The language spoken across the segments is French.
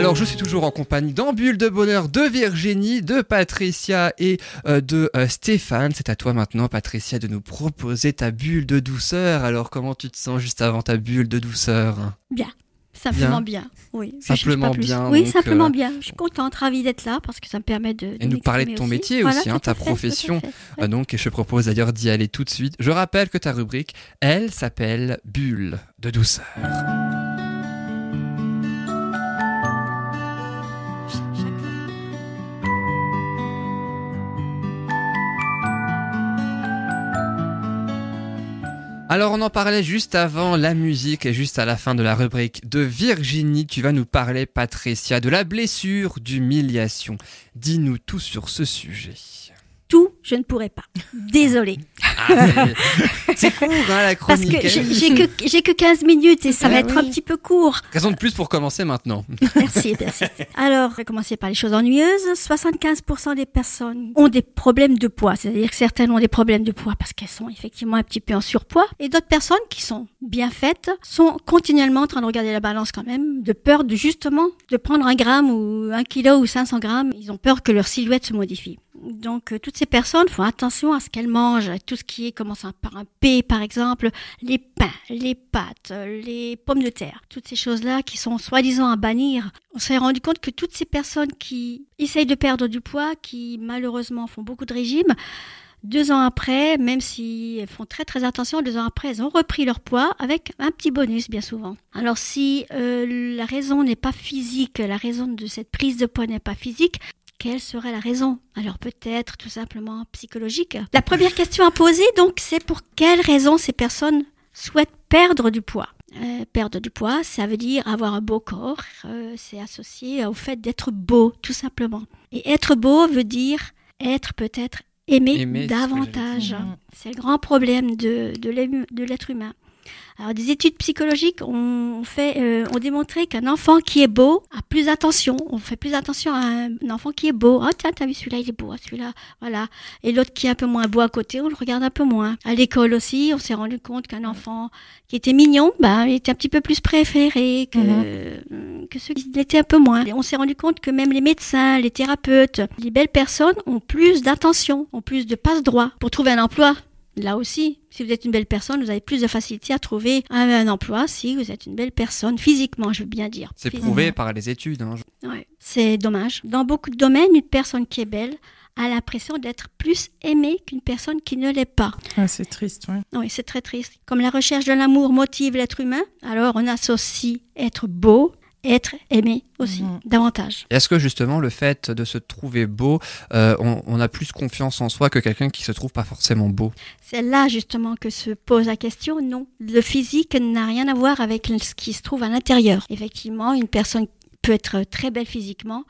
Alors, je suis toujours en compagnie d'Ambule de Bonheur de Virginie, de Patricia et euh, de euh, Stéphane. C'est à toi maintenant, Patricia, de nous proposer ta bulle de douceur. Alors, comment tu te sens juste avant ta bulle de douceur? Bien. Simplement bien, oui. Simplement bien, Oui, donc, simplement euh, bien. Je suis contente, ravie d'être là parce que ça me permet de. Et nous parler de ton métier aussi, hein, ta profession. Euh, donc, et je te propose d'ailleurs d'y aller tout de suite. Je rappelle que ta rubrique, elle s'appelle Bulle de douceur. Alors on en parlait juste avant la musique et juste à la fin de la rubrique de Virginie, tu vas nous parler Patricia de la blessure d'humiliation. Dis-nous tout sur ce sujet. Tout, je ne pourrais pas. Désolée. Ah, c'est- court hein, la Parce chronique. que j'ai que, j'ai que 15 minutes et ça va Ah être oui. un petit peu court. Raison de plus pour commencer maintenant. Merci, merci. Alors, on va commencer par les choses ennuyeuses. 75% des personnes ont des problèmes de poids. C'est-à-dire que certaines ont des problèmes de poids parce qu'elles sont effectivement un petit peu en surpoids. Et d'autres personnes qui sont bien faites sont continuellement en train de regarder la balance quand même, de peur de justement de prendre un gramme ou un kilo ou 500 grammes. Ils ont peur que leur silhouette se modifie. Donc, euh, toutes ces personnes font attention à ce qu'elles mangent, tout ce qui est commençant par un P, par exemple, les pains, les pâtes, euh, les pommes de terre, toutes ces choses-là qui sont soi-disant à bannir. On s'est rendu compte que toutes ces personnes qui essayent de perdre du poids, qui malheureusement font beaucoup de régimes, deux ans après, même si elles font très très attention, deux ans après, elles ont repris leur poids avec un petit bonus bien souvent. Alors si euh, la raison n'est pas physique, la raison de cette prise de poids n'est pas physique, quelle serait la raison? Alors peut-être tout simplement psychologique. La première question à poser donc c'est pour quelle raison ces personnes souhaitent perdre du poids? Euh, Perdre du poids, ça veut dire avoir un beau corps, euh, c'est associé au fait d'être beau tout simplement. Et être beau veut dire être peut-être aimé, davantage. C'est le grand problème de l'être humain. Alors, des études psychologiques ont fait, euh, ont démontré qu'un enfant qui est beau a plus attention. On fait plus attention à un, enfant qui est beau. Ah tiens, t'as vu celui-là, il est beau. Ah, celui-là, voilà. Et l'autre qui est un peu moins beau à côté, on le regarde un peu moins. À l'école aussi, on s'est rendu compte qu'un enfant qui était mignon, bah, il était un petit peu plus préféré que que ceux qui l'étaient un peu moins. Et on s'est rendu compte que même les médecins, les thérapeutes, les belles personnes ont plus d'attention, ont plus de passe-droit pour trouver un emploi. Là aussi, si vous êtes une belle personne, vous avez plus de facilité à trouver un, un emploi si vous êtes une belle personne, physiquement, je veux bien dire. C'est prouvé par les études. hein. Ouais. C'est dommage. Dans beaucoup de domaines, une personne qui est belle a l'impression d'être plus aimée qu'une personne qui ne l'est pas. Ah, c'est triste, ouais. Oui, c'est très triste. Comme la recherche de l'amour motive l'être humain, alors on associe être beau, être aimé aussi, Mhm. davantage. Est-ce que justement le fait de se trouver beau, euh, on, on a plus confiance en soi que quelqu'un qui se trouve pas forcément beau? C'est là justement que se pose la question. Non, le physique n'a rien à voir avec ce qui se trouve à l'intérieur. Effectivement, une personne peut être très belle physiquement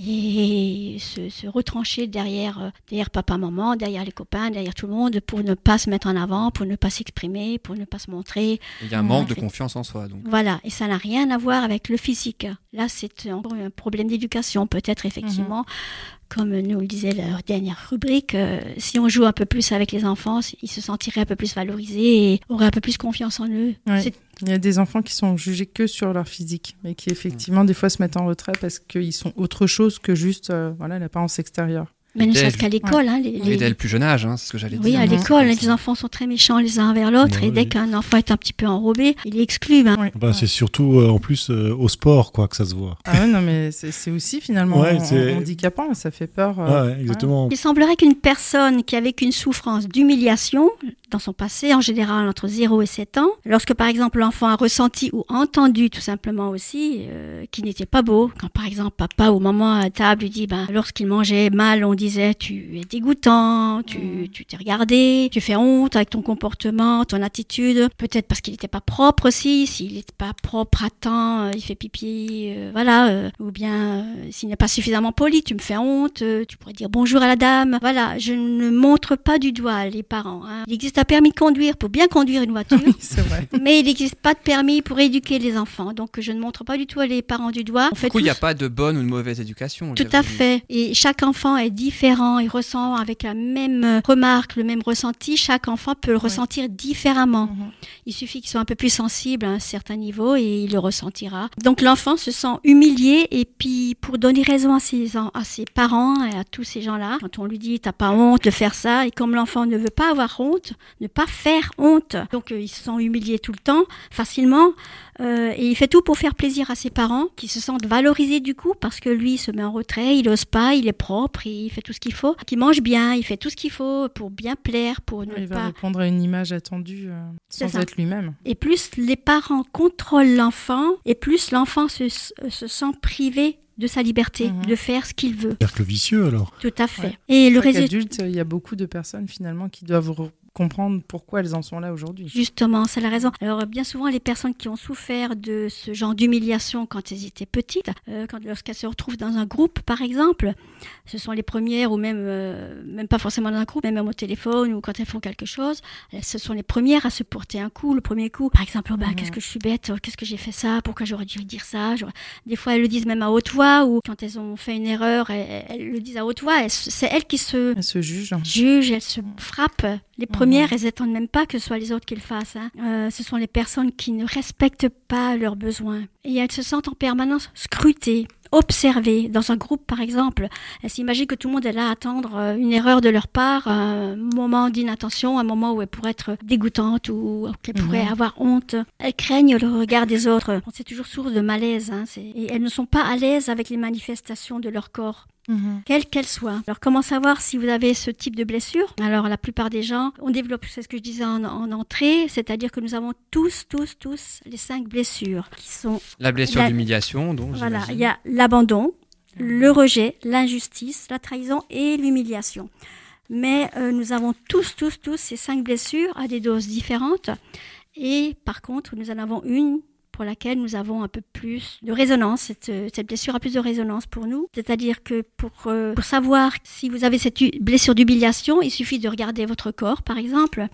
et se, se retrancher derrière, euh, derrière papa, maman, derrière les copains, derrière tout le monde pour ne pas se mettre en avant, pour ne pas s'exprimer, pour ne pas se montrer. Il y a un manque de confiance en soi. Donc. Voilà, et ça n'a rien à voir avec le physique. Là, c'est encore un problème d'éducation, peut-être effectivement. Comme nous le disait la dernière rubrique, euh, si on joue un peu plus avec les enfants, ils se sentiraient un peu plus valorisés et auraient un peu plus confiance en eux. C'est- Il y a des enfants qui sont jugés que sur leur physique, mais qui effectivement des fois se mettent en retrait parce qu'ils sont autre chose que juste euh, voilà l'apparence extérieure. Mais ne serait-ce qu'à l'école. Hein, les, Et les- dès le plus jeune âge, hein, c'est ce que j'allais Oui, dire. à hein. l'école, les enfants sont très méchants les uns envers l'autre, Ouais, et dès oui. qu'un enfant est un petit peu enrobé, il est exclu. hein. Ouais. Bah, c'est surtout euh, en plus euh, au sport quoi que ça se voit. Ah ouais, non mais c'est aussi finalement handicapant, ça fait peur. euh, Ouais, exactement. Il semblerait qu'une personne qui a vécu une souffrance d'humiliation dans son passé, en général entre 0 et 7 ans, lorsque par exemple l'enfant a ressenti ou entendu tout simplement aussi euh, qu'il n'était pas beau, quand par exemple papa ou maman à table lui dit, ben, lorsqu'il mangeait mal, on disait tu es dégoûtant, tu tu t'es regardé, tu fais honte avec ton comportement, ton attitude, peut-être parce qu'il n'était pas propre aussi, s'il n'était pas propre à temps, euh, il fait pipi, euh, voilà, euh, ou bien euh, s'il n'est pas suffisamment poli, tu me fais honte, tu pourrais dire bonjour à la dame. Voilà, je ne montre pas du doigt les parents. hein. Il existe un permis de conduire pour bien conduire une voiture. Oui, c'est vrai. Mais il n'existe pas de permis pour éduquer les enfants. Donc je ne montre pas du tout les parents du doigt. Du fait coup, il n'y a pas de bonne ou de mauvaise éducation. tout à fait. Et chaque enfant est différent, il ressent avec la même remarque, le même ressenti, chaque enfant peut le ressentir différemment. Mhm. Il suffit qu'il soit un peu plus sensible à un certain niveau et il le ressentira. Donc l'enfant se sent humilié et puis pour donner raison à ses, en- à ses parents et à tous ces gens-là, quand on lui dit t'as pas honte de faire ça et comme l'enfant ne veut pas avoir honte, ne pas faire honte, donc euh, il se sent humilié tout le temps, facilement, euh, et il fait tout pour faire plaisir à ses parents qui se sentent valorisés du coup parce que lui il se met en retrait, il ose pas, il est propre, il fait tout ce qu'il faut, qu'il mange bien, il fait tout ce qu'il faut pour bien plaire, pour ne Il va pas répondre à une image attendue euh, sans ça. être lui-même. et plus les parents contrôlent l'enfant, et plus l'enfant se, se sent privé de sa liberté, Mhm. de faire ce qu'il veut. Cercle vicieux alors. Tout à fait. Ouais. Et le résultat, adulte, il y a beaucoup de personnes finalement qui doivent comprendre pourquoi elles en sont là aujourd'hui. justement, c'est la raison. Alors, bien souvent, les personnes qui ont souffert de ce genre d'humiliation quand elles étaient petites, euh, quand lorsqu'elles se retrouvent dans un groupe, par exemple, ce sont les premières, ou même, euh, même pas forcément dans un groupe, mais même au téléphone, ou quand elles font quelque chose, elles- ce sont les premières à se porter un coup, le premier coup. Par exemple, oh, bah, qu'est-ce que je suis bête, oh, qu'est-ce que j'ai fait ça, pourquoi j'aurais dû dire ça? Des fois, elles le disent même à haute voix, ou quand elles ont fait une erreur, elles, elles le disent à haute voix. C'est elles qui se Elles se jugent. jugent, elles se frappent. Les Mhm. premières, elles n'attendent même pas que ce soit les autres qui le fassent. hein. Euh, ce sont les personnes qui ne respectent pas leurs besoins. Et elles se sentent en permanence scrutées, observées. Dans un groupe, par exemple, elles s'imaginent que tout le monde est là à attendre euh, une erreur de leur part, un moment d'inattention, un moment où elles pourraient être dégoûtantes ou qu'elles pourraient Mhm. avoir honte. Elles craignent le regard des autres. C'est toujours source de malaise. hein. Et elles ne sont pas à l'aise avec les manifestations de leur corps Mhm. quelle qu'elle soit. Alors comment savoir si vous avez ce type de blessure? Alors la plupart des gens, on développe, c'est ce que je disais en, en entrée, c'est-à-dire que nous avons tous, tous, tous les cinq blessures qui sont, La blessure d'humiliation, donc. voilà, il y a l'abandon, le rejet, l'injustice, la trahison et l'humiliation. Mais euh, nous avons tous, tous, tous ces cinq blessures à des doses différentes. Et par contre, nous en avons une pour laquelle nous avons un peu plus de résonance. Cette, blessure a plus de résonance pour nous. C'est-à-dire que pour, euh, pour savoir si vous avez cette blessure d'humiliation, il suffit de regarder votre corps, par exemple.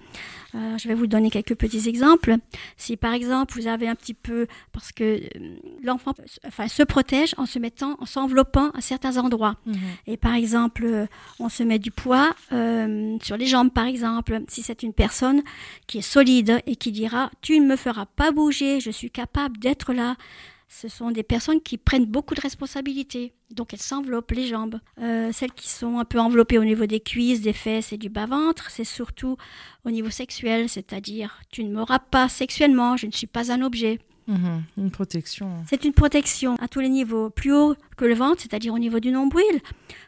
Euh, je vais vous donner quelques petits exemples. Si par exemple vous avez un petit peu, parce que euh, l'enfant enfin, se protège en se mettant, en s'enveloppant à certains endroits. Mhm. Et par exemple, euh, on se met du poids euh, sur les jambes, par exemple. Si c'est une personne qui est solide et qui dira Tu ne me feras pas bouger, je suis capable d'être là. Ce sont des personnes qui prennent beaucoup de responsabilités. Donc elles s'enveloppent les jambes. Euh, celles qui sont un peu enveloppées au niveau des cuisses, des fesses et du bas-ventre, c'est surtout au niveau sexuel, c'est-à-dire tu ne m'auras pas sexuellement, je ne suis pas un objet. Mhm. Une protection. C'est une protection à tous les niveaux, plus haut que le ventre, c'est-à-dire au niveau du nombril.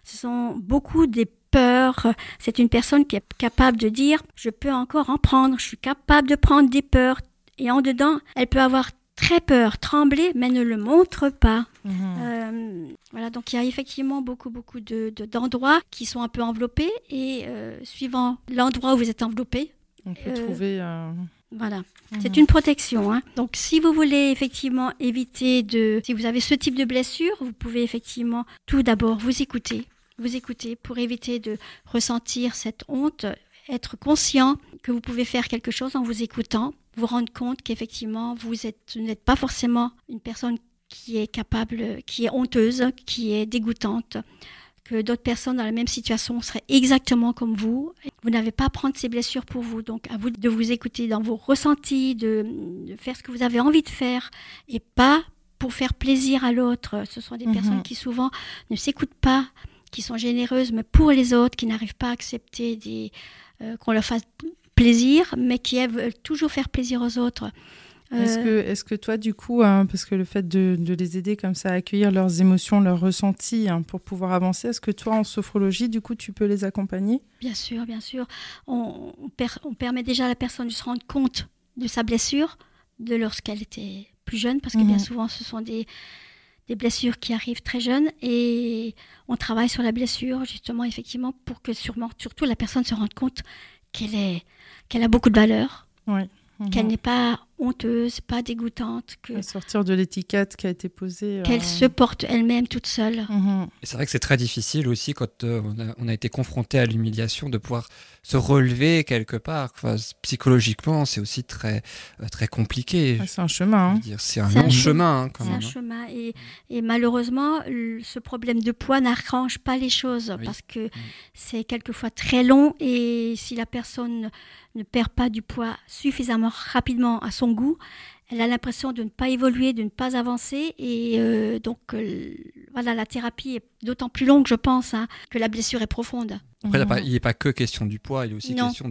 Ce sont beaucoup des peurs. C'est une personne qui est capable de dire je peux encore en prendre, je suis capable de prendre des peurs. Et en dedans, elle peut avoir très peur, trembler, mais ne le montre pas. Mhm. Euh, voilà, donc il y a effectivement beaucoup, beaucoup de, de- d'endroits qui sont un peu enveloppés et euh, suivant l'endroit où vous êtes enveloppé, On peut euh, trouver. euh, voilà, mhm. c'est une protection. hein. Donc, si vous voulez effectivement éviter de, si vous avez ce type de blessure, vous pouvez effectivement tout d'abord vous écouter, vous écouter pour éviter de ressentir cette honte, être conscient que vous pouvez faire quelque chose en vous écoutant, vous rendre compte qu'effectivement vous êtes, vous n'êtes pas forcément une personne qui est capable, qui est honteuse, qui est dégoûtante que d'autres personnes dans la même situation seraient exactement comme vous. Vous n'avez pas à prendre ces blessures pour vous. Donc, à vous de vous écouter dans vos ressentis, de, de faire ce que vous avez envie de faire et pas pour faire plaisir à l'autre. Ce sont des Mhm. personnes qui souvent ne s'écoutent pas, qui sont généreuses, mais pour les autres, qui n'arrivent pas à accepter des, euh, qu'on leur fasse plaisir, mais qui elles, veulent toujours faire plaisir aux autres. Est-ce Euh, que, est-ce que toi, du coup, hein, parce que le fait de, de les aider comme ça à accueillir leurs émotions, leurs ressentis hein, pour pouvoir avancer, est-ce que toi, en sophrologie, du coup, tu peux les accompagner? Bien sûr, bien sûr. On, on per- on permet déjà à la personne de se rendre compte de sa blessure de lorsqu'elle était plus jeune, parce que bien Mhm. souvent ce sont des, des blessures qui arrivent très jeunes et on travaille sur la blessure justement effectivement pour que sûrement, surtout la personne se rende compte qu'elle est qu'elle a beaucoup de valeur, Oui. qu'elle n'est pas honteuse, pas dégoûtante, que À sortir de l'étiquette qui a été posée. qu'elle euh, se porte elle-même toute seule. Et c'est vrai que c'est très difficile aussi quand euh, on, a, on a été confronté à l'humiliation de pouvoir se relever quelque part. Enfin, psychologiquement, c'est aussi très, euh, très compliqué. Ah, c'est un chemin. Hein. C'est un long chemin. hein, C'est un hein. chemin et, et malheureusement, ce problème de poids n'arrange pas les choses Oui. parce que c'est quelquefois très long et si la personne ne perd pas du poids suffisamment rapidement à son goût, elle a l'impression de ne pas évoluer, de ne pas avancer et euh, donc euh, voilà, la thérapie est d'autant plus longue, je pense, hein, que la blessure est profonde. Après, il Mhm. n'y a pas que question du poids, il y a aussi Non. question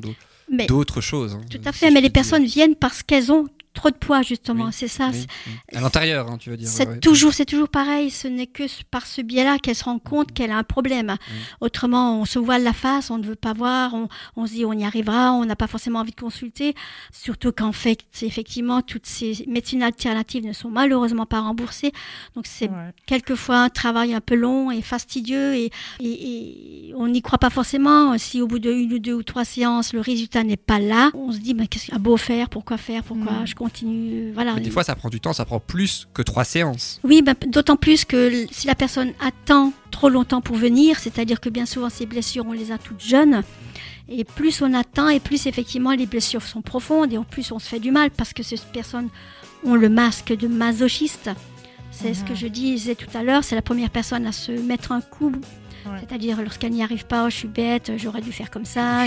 d'autres choses. hein, tout à fait, mais les dire. personnes viennent parce qu'elles ont trop de poids justement, Oui, c'est ça. Oui, oui. À l'intérieur, hein, tu veux dire. C'est ouais, toujours, c'est toujours pareil. Ce n'est que par ce biais-là qu'elle se rend compte qu'elle a un problème. Autrement, on se voile la face, on ne veut pas voir, on, on se dit on y arrivera, on n'a pas forcément envie de consulter. Surtout qu'en fait, effectivement, toutes ces médecines alternatives ne sont malheureusement pas remboursées. Donc c'est Ouais. quelquefois un travail un peu long et fastidieux et, et- et on n'y croit pas forcément. Si au bout de une ou deux ou trois séances, le résultat n'est pas là, on se dit mais qu'est-ce qu'il y a beau faire, pourquoi faire, pourquoi Mm. je continue, voilà. Mais des fois, ça prend du temps, ça prend plus que trois séances. Oui, ben, d'autant plus que si la personne attend trop longtemps pour venir, c'est-à-dire que bien souvent ces blessures, on les a toutes jeunes, et plus on attend, et plus effectivement les blessures sont profondes, et en plus on se fait du mal parce que ces personnes ont le masque de masochiste. C'est ce que Mhm. je disais tout à l'heure, c'est la première personne à se mettre un coup, Ouais. c'est-à-dire lorsqu'elle n'y arrive pas, oh, je suis bête, j'aurais dû faire comme ça,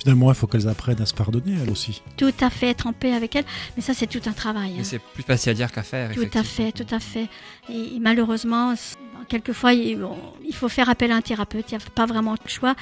Finalement, il faut qu'elles apprennent à se pardonner, elles aussi. tout à fait être en paix avec elle, mais ça c'est tout un travail. hein. C'est plus facile à dire qu'à faire. Tout à fait, tout à fait. Et, et malheureusement, quelquefois, il, faut faire appel à un thérapeute. Il n'y a pas vraiment de choix.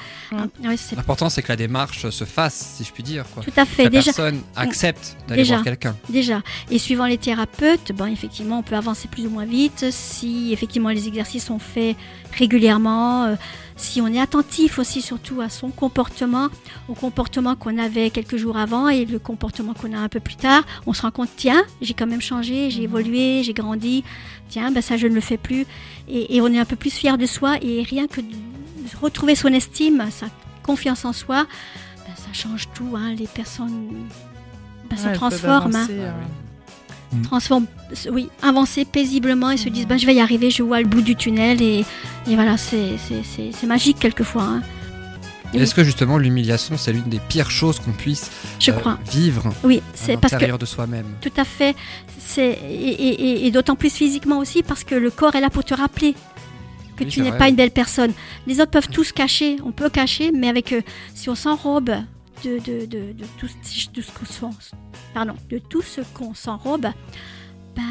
C'est L'important, c'est que la démarche se fasse, si je puis dire. Quoi. tout à Que fait. la Déjà, personne accepte d'aller voir quelqu'un. déjà. Et suivant les thérapeutes, ben, effectivement, on peut avancer plus ou moins vite si effectivement les exercices sont faits régulièrement. euh, si on est attentif aussi surtout à son comportement, au comportement qu'on avait quelques jours avant et le comportement qu'on a un peu plus tard, on se rend compte, tiens, j'ai quand même changé, j'ai Mhm. évolué, j'ai grandi, tiens, ben ça je ne le fais plus. Et, et on est un peu plus fier de soi et rien que de retrouver son estime, sa confiance en soi, ben, ça change tout. hein. Les personnes ben, se Ouais, transforment. hein euh, transforment, oui, avancer paisiblement et se disent bah, je vais y arriver, je vois le bout du tunnel et, et voilà, c'est c'est- c'est- c'est magique quelquefois. hein. Oui. Est-ce que justement l'humiliation, c'est l'une des pires choses qu'on puisse Je euh, crois. vivre Oui, c'est parce que de soi-même? Tout à fait, c'est et, et- et- d'autant plus physiquement aussi parce que le corps est là pour te rappeler que Oui, tu n'es pas une belle personne. Les autres peuvent tous cacher, on peut cacher, mais avec euh, si on s'enrobe de, de, de, de tout, ce- de ce qu'on pardon, de tout ce qu'on s'enrobe, ben,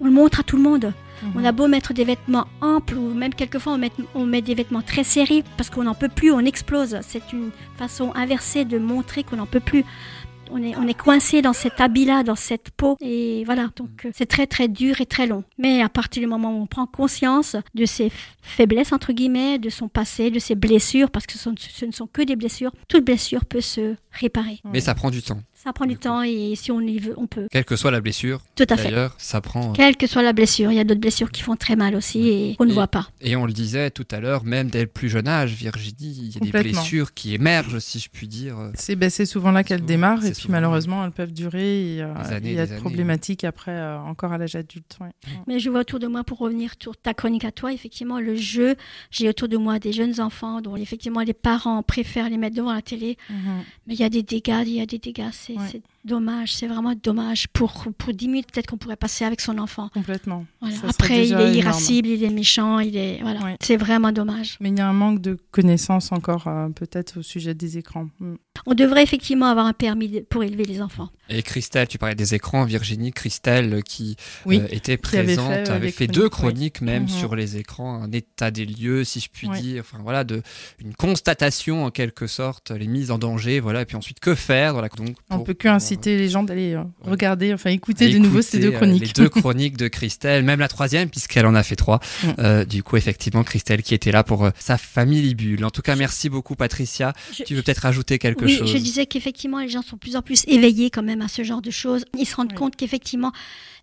on le montre à tout le monde. mhm. On a beau mettre des vêtements amples ou même quelquefois on met, on met des vêtements très serrés parce qu'on n'en peut plus, on explose. C'est une façon inversée de montrer qu'on n'en peut plus. On est, on est coincé dans cet habit-là, dans cette peau. Et voilà, donc euh, c'est très très dur et très long. Mais à partir du moment où on prend conscience de ses faiblesses, entre guillemets, de son passé, de ses blessures, parce que ce, sont- ce ne sont que des blessures, toute blessure peut se réparer. Mais ça prend du temps. Ça prend du temps et si on y veut, on peut. Quelle que soit la blessure, Tout à fait. d'ailleurs, ça prend. euh, Quelle que soit la blessure, il y a d'autres blessures qui font très mal aussi et qu'on ne Et- voit pas. Et on le disait tout à l'heure, même dès le plus jeune âge, Virginie, il y a des blessures qui émergent, si je puis dire. C'est ben, c'est souvent là qu'elles démarrent et puis malheureusement elles peuvent durer et euh, Des années, il y a des de années. problématiques après euh, encore à l'âge adulte. ouais. Mais je vois autour de moi, pour revenir sur ta chronique à toi, effectivement, le jeu, j'ai autour de moi des jeunes enfants dont effectivement les parents préfèrent les mettre devant la télé. Mais il y a des dégâts, il y a des dégâts, c'est Ouais. Dommage, c'est vraiment dommage. Pour, pour 10 minutes, peut-être qu'on pourrait passer avec son enfant. Complètement. Voilà. Après, il est énorme. irascible, il est méchant, il est. Voilà. C'est vraiment dommage. Mais il y a un manque de connaissances encore euh, peut-être au sujet des écrans. Mm. On devrait effectivement avoir un permis de- pour élever les enfants. Et Christelle, tu parlais des écrans, Virginie, Christelle qui Oui, euh, était qui avait présente, fait, euh, avait fait deux chroniques, même Mhm. sur les écrans, un état des lieux, si je puis dire, enfin voilà, de une constatation en quelque sorte, les mises en danger, voilà, et puis ensuite que faire la donc On peut que inciter les gens d'aller euh, Ouais. regarder, enfin écouter de nouveau ces deux euh, chroniques. les deux chroniques de Christelle, même la troisième puisqu'elle en a fait trois. Euh, du coup, effectivement, Christelle qui était là pour euh, sa famille Libule. En tout cas, merci beaucoup, Patricia. Je- Tu veux peut-être rajouter quelque oui, chose je disais qu'effectivement, les gens sont de plus en plus éveillés quand même à ce genre de choses. Ils se rendent Oui. compte qu'effectivement,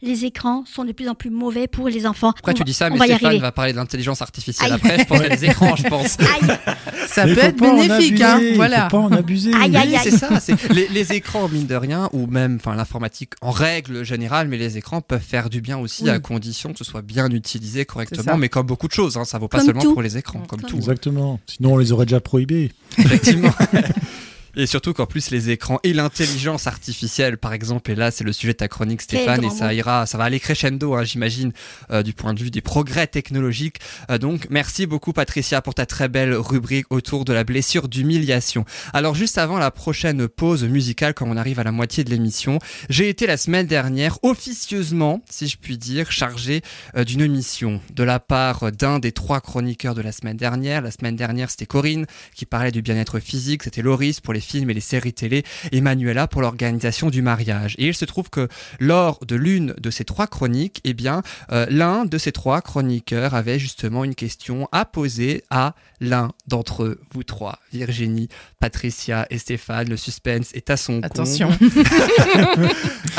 les écrans sont de plus en plus mauvais pour les enfants. Pourquoi On tu va- dis ça Mais va Stéphane va parler de l'intelligence artificielle Aïe. après. Je pense à des écrans, je pense. Aïe, Ça Mais peut faut être bénéfique, abuser, hein, faut voilà. pas en abuser. Aïe, aïe, Oui, aïe. c'est ça. Les, les écrans, mine de rien, bien, ou même, enfin, l'informatique en règle générale, mais les écrans peuvent faire du bien aussi Oui. à condition que ce soit bien utilisé correctement, mais comme beaucoup de choses, hein, ça vaut pas Comme seulement tout. pour les écrans, comme Comme tout. Exactement. Sinon, on les aurait déjà prohibés. Effectivement. Et surtout qu'en plus les écrans et l'intelligence artificielle, par exemple, et là c'est le sujet de ta chronique Stéphane, et ça ira, ça va aller crescendo, hein, j'imagine, euh, du point de vue des progrès technologiques. Euh, donc merci beaucoup Patricia pour ta très belle rubrique autour de la blessure d'humiliation. Alors juste avant la prochaine pause musicale, quand on arrive à la moitié de l'émission, j'ai été la semaine dernière officieusement, si je puis dire, chargé euh, d'une mission de la part d'un des trois chroniqueurs de la semaine dernière. La semaine dernière c'était Corinne qui parlait du bien-être physique, c'était Loris pour les films et les séries télé, et Manuela pour l'organisation du mariage. Et il se trouve que lors de l'une de ces trois chroniques, eh bien, euh, l'un de ces trois chroniqueurs avait justement une question à poser à l'un d'entre eux, vous trois, Virginie, Patricia et Stéphane. Le suspense est à son Attention. comble.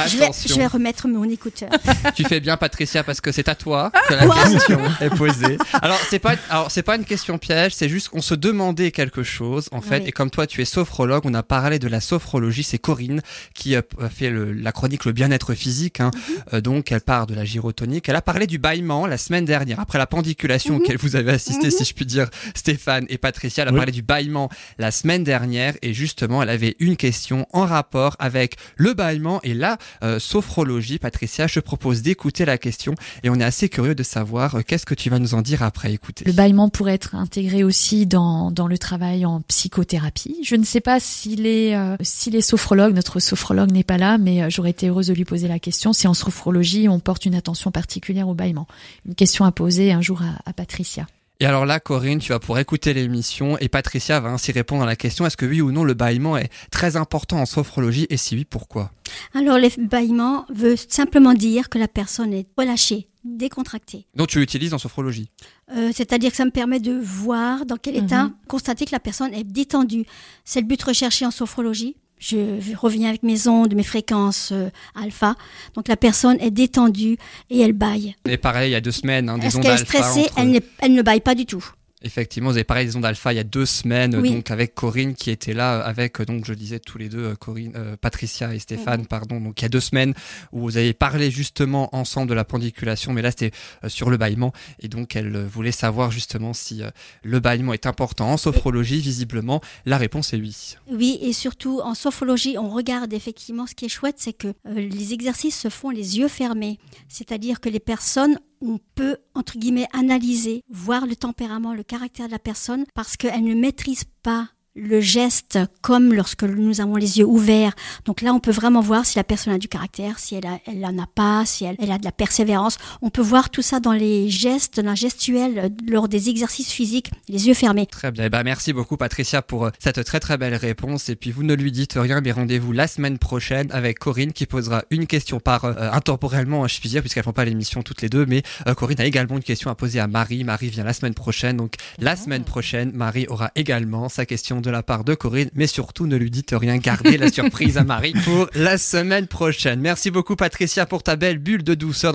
Je vais, Attention. je vais remettre mon écouteur. Tu fais bien, Patricia, parce que c'est à toi que la question est posée. Alors, c'est pas, alors, c'est pas une question piège, c'est juste qu'on se demandait quelque chose, en fait. Oui. Et comme toi, tu es sophrologue, on a parlé de la sophrologie. C'est Corinne qui a fait le- la chronique Le bien-être physique. hein. Mhm. Euh, donc, elle part de la gyrotonique. Elle a parlé du bâillement la semaine dernière, après la pendiculation Mhm. auquel vous avez assisté, Mhm. si je puis dire, Stéphane et Patricia. Elle a Oui. parlé du bâillement la semaine dernière. Et justement, elle avait une question en rapport avec le bâillement et la euh, sophrologie. Patricia, je te propose d'écouter la question et on est assez curieux de savoir euh, qu'est-ce que tu vas nous en dire après écouter. Le bâillement pourrait être intégré aussi dans, dans le travail en psychothérapie. Je ne sais pas s'il est, euh, s'il est sophrologue, notre sophrologue n'est pas là, mais euh, j'aurais été heureuse de lui poser la question si en sophrologie on porte une attention particulière au bâillement. Une question à poser un jour à, à Patricia. Et alors là, Corinne, tu vas pouvoir écouter l'émission et Patricia va ainsi répondre à la question est-ce que oui ou non le bâillement est très important en sophrologie et si oui, pourquoi? Alors, l'ébahillement veut simplement dire que la personne est relâchée, décontractée. Donc tu l'utilises en sophrologie. Euh, C'est-à-dire que ça me permet de voir dans quel Mhm. état, constater que la personne est détendue. C'est le but recherché en sophrologie. Je reviens avec mes ondes, mes fréquences euh, alpha. Donc la personne est détendue et elle baille. Et pareil, il y a deux semaines, hein, des Est-ce ondes qu'elle est alpha. stressée? entre- elle, n'est- elle ne baille pas du tout. Effectivement, vous avez parlé des ondes alpha il y a deux semaines, Oui. donc avec Corinne qui était là, avec euh, donc je disais tous les deux, euh, Corinne, euh, Patricia et Stéphane, pardon. Donc il y a deux semaines où vous avez parlé justement ensemble de la pendiculation, mais là c'était euh, sur le bâillement et donc elle euh, voulait savoir justement si le bâillement est important en sophrologie. Visiblement, la réponse est oui. Oui, et surtout en sophrologie, on regarde effectivement ce qui est chouette, c'est que les exercices se font les yeux fermés. C'est-à-dire que les personnes, on peut, entre guillemets, analyser, voir le tempérament, le caractère de la personne, parce qu'elle ne maîtrise pas le geste comme lorsque nous avons les yeux ouverts. Donc là, on peut vraiment voir si la personne a du caractère, si elle, a, elle en a pas, si elle, elle a de la persévérance. On peut voir tout ça dans les gestes, dans la gestuelle, euh, lors des exercices physiques, les yeux fermés. Très bien. Eh ben, merci beaucoup Patricia pour euh, cette très très belle réponse. Et puis vous ne lui dites rien, mais rendez-vous la semaine prochaine avec Corinne qui posera une question par euh, intemporellement, je puis dire, puisqu'elles font pas l'émission toutes les deux. Mais euh, Corinne a également une question à poser à Marie. Marie vient la semaine prochaine. Donc la semaine prochaine, Marie aura également sa question de la part de Corinne. Mais surtout, ne lui dites rien. Gardez la surprise à Marie pour la semaine prochaine. Merci beaucoup Patricia pour ta belle bulle de douceur.